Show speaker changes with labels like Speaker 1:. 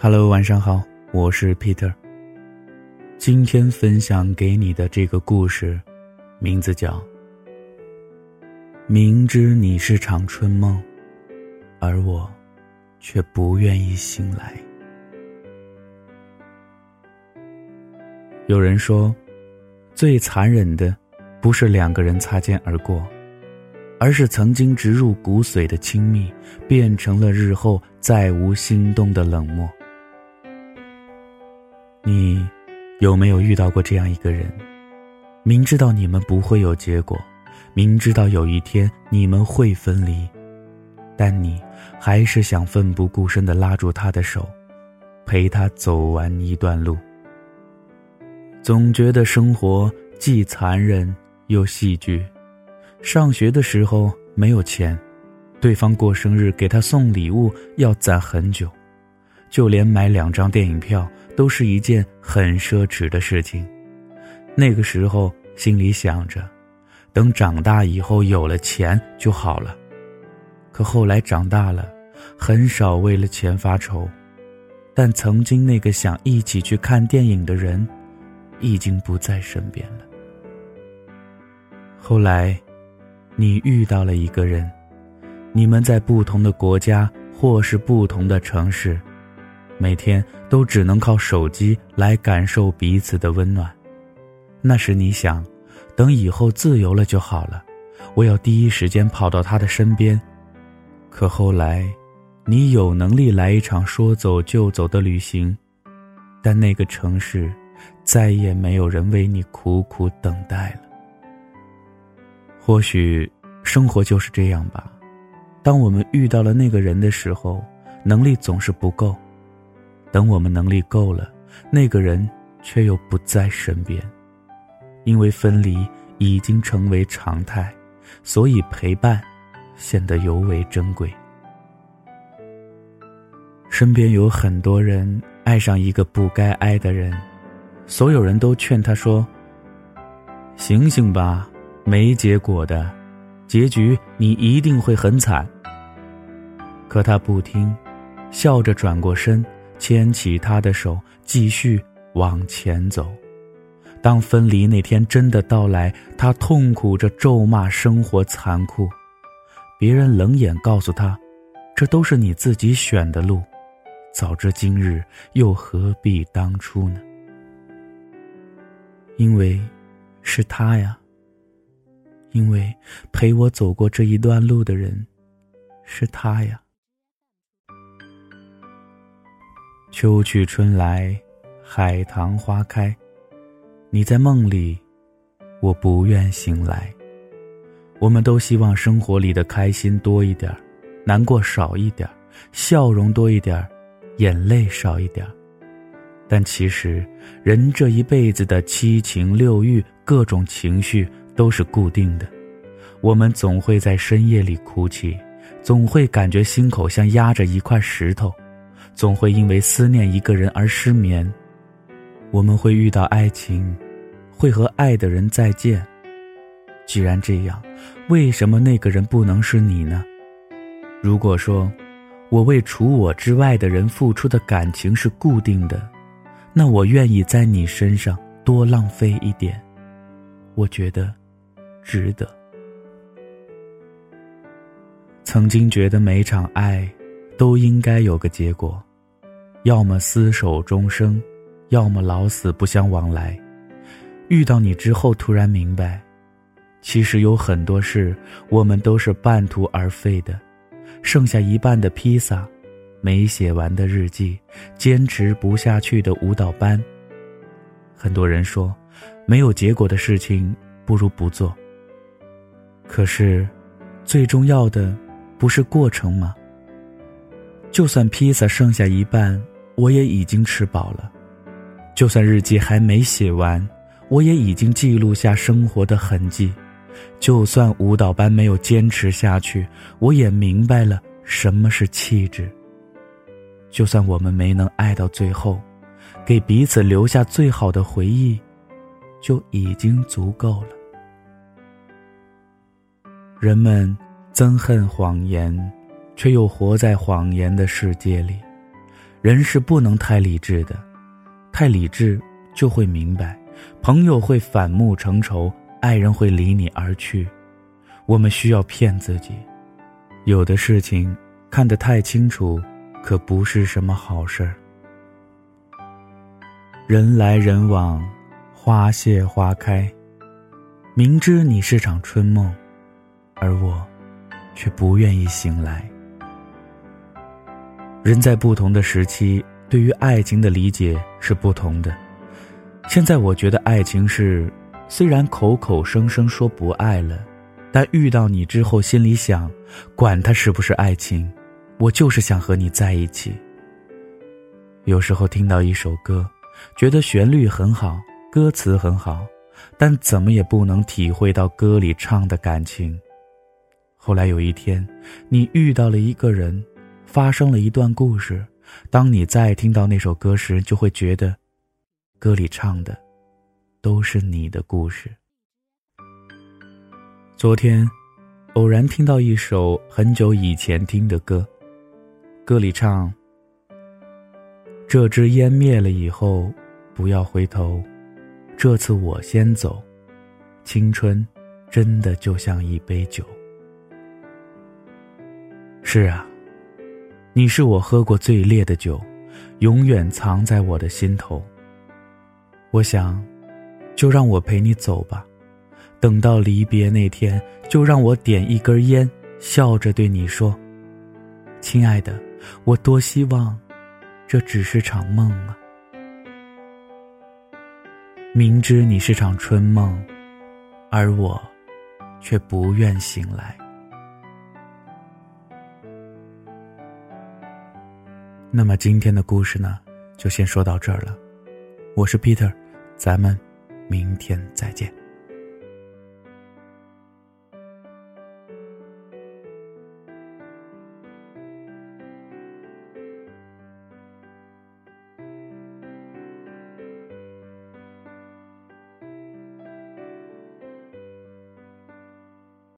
Speaker 1: Hello，晚上好，我是 Peter。今天分享给你的这个故事，名字叫《明知你是场春梦，而我却不愿意醒来》。有人说，最残忍的，不是两个人擦肩而过，而是曾经植入骨髓的亲密，变成了日后再无心动的冷漠。你有没有遇到过这样一个人？明知道你们不会有结果，明知道有一天你们会分离，但你还是想奋不顾身的拉住他的手，陪他走完一段路。总觉得生活既残忍又戏剧。上学的时候没有钱，对方过生日给他送礼物要攒很久。就连买两张电影票都是一件很奢侈的事情。那个时候心里想着，等长大以后有了钱就好了。可后来长大了，很少为了钱发愁。但曾经那个想一起去看电影的人，已经不在身边了。后来，你遇到了一个人，你们在不同的国家或是不同的城市。每天都只能靠手机来感受彼此的温暖。那时你想，等以后自由了就好了，我要第一时间跑到他的身边。可后来，你有能力来一场说走就走的旅行，但那个城市再也没有人为你苦苦等待了。或许，生活就是这样吧。当我们遇到了那个人的时候，能力总是不够。等我们能力够了，那个人却又不在身边，因为分离已经成为常态，所以陪伴显得尤为珍贵。身边有很多人爱上一个不该爱的人，所有人都劝他说：“醒醒吧，没结果的，结局你一定会很惨。”可他不听，笑着转过身。牵起他的手，继续往前走。当分离那天真的到来，他痛苦着咒骂生活残酷。别人冷眼告诉他：“这都是你自己选的路，早知今日，又何必当初呢？”因为，是他呀。因为陪我走过这一段路的人，是他呀。秋去春来，海棠花开。你在梦里，我不愿醒来。我们都希望生活里的开心多一点难过少一点笑容多一点眼泪少一点但其实，人这一辈子的七情六欲、各种情绪都是固定的。我们总会在深夜里哭泣，总会感觉心口像压着一块石头。总会因为思念一个人而失眠，我们会遇到爱情，会和爱的人再见。既然这样，为什么那个人不能是你呢？如果说，我为除我之外的人付出的感情是固定的，那我愿意在你身上多浪费一点，我觉得值得。曾经觉得每场爱都应该有个结果。要么厮守终生，要么老死不相往来。遇到你之后，突然明白，其实有很多事我们都是半途而废的。剩下一半的披萨，没写完的日记，坚持不下去的舞蹈班。很多人说，没有结果的事情不如不做。可是，最重要的不是过程吗？就算披萨剩下一半。我也已经吃饱了，就算日记还没写完，我也已经记录下生活的痕迹；就算舞蹈班没有坚持下去，我也明白了什么是气质；就算我们没能爱到最后，给彼此留下最好的回忆，就已经足够了。人们憎恨谎言，却又活在谎言的世界里。人是不能太理智的，太理智就会明白，朋友会反目成仇，爱人会离你而去。我们需要骗自己，有的事情看得太清楚，可不是什么好事儿。人来人往，花谢花开，明知你是场春梦，而我却不愿意醒来。人在不同的时期，对于爱情的理解是不同的。现在我觉得爱情是，虽然口口声声说不爱了，但遇到你之后，心里想，管他是不是爱情，我就是想和你在一起。有时候听到一首歌，觉得旋律很好，歌词很好，但怎么也不能体会到歌里唱的感情。后来有一天，你遇到了一个人。发生了一段故事，当你再听到那首歌时，就会觉得，歌里唱的，都是你的故事。昨天，偶然听到一首很久以前听的歌，歌里唱：“这支烟灭了以后，不要回头，这次我先走，青春，真的就像一杯酒。”是啊。你是我喝过最烈的酒，永远藏在我的心头。我想，就让我陪你走吧，等到离别那天，就让我点一根烟，笑着对你说：“亲爱的，我多希望，这只是场梦啊。明知你是场春梦，而我，却不愿醒来。”那么今天的故事呢，就先说到这儿了。我是 Peter，咱们明天再见。